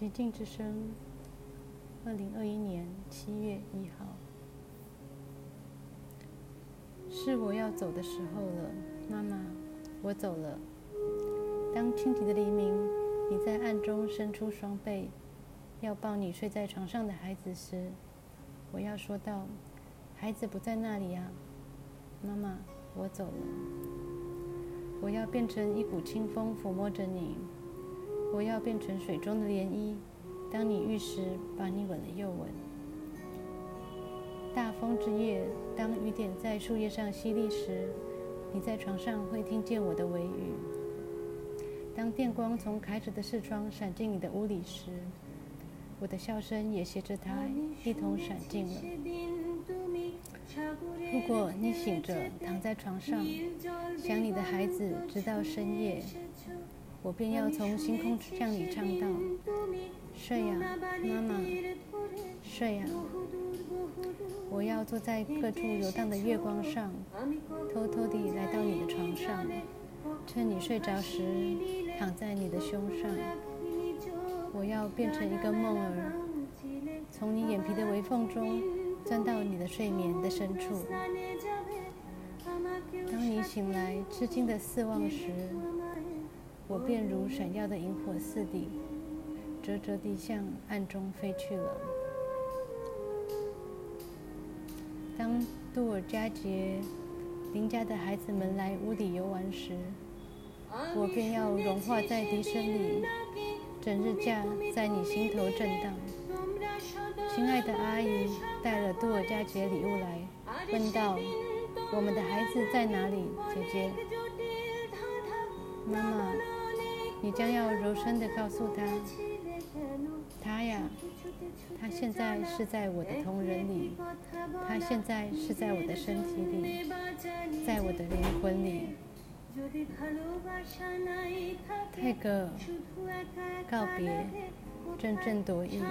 寂静之声，二零二一年七月一号，是我要走的时候了，妈妈，我走了。当清寂的黎明，你在暗中伸出双臂，要抱你睡在床上的孩子时，我要说道：孩子不在那里啊，妈妈，我走了。我要变成一股清风抚摸着你。我要变成水中的涟漪，当你遇时，把你吻了又吻。大风之夜，当雨点在树叶上淅沥时，你在床上会听见我的微语。当电光从开着的视窗闪进你的屋里时，我的笑声也携着它一同闪进了。如果你醒着躺在床上，想你的孩子直到深夜。我便要从星空向你唱到：“睡呀，妈妈，睡呀。”我要坐在各处游荡的月光上，偷偷地来到你的床上，趁你睡着时躺在你的胸上。我要变成一个梦儿，从你眼皮的微缝中钻到你的睡眠的深处。当你醒来吃惊的四望时，我便如闪耀的萤火似的，折折地向暗中飞去了。当杜尔加杰邻家的孩子们来屋里游玩时，我便要融化在笛声里，整日架在你心头震荡。亲爱的阿姨带了杜尔加杰礼物来，问道：“我们的孩子在哪里？”姐姐，妈妈。你将要柔声地告诉他，他呀，他现在是在我的瞳仁里，他现在是在我的身体里，在我的灵魂里。泰戈，告别，阵阵多意。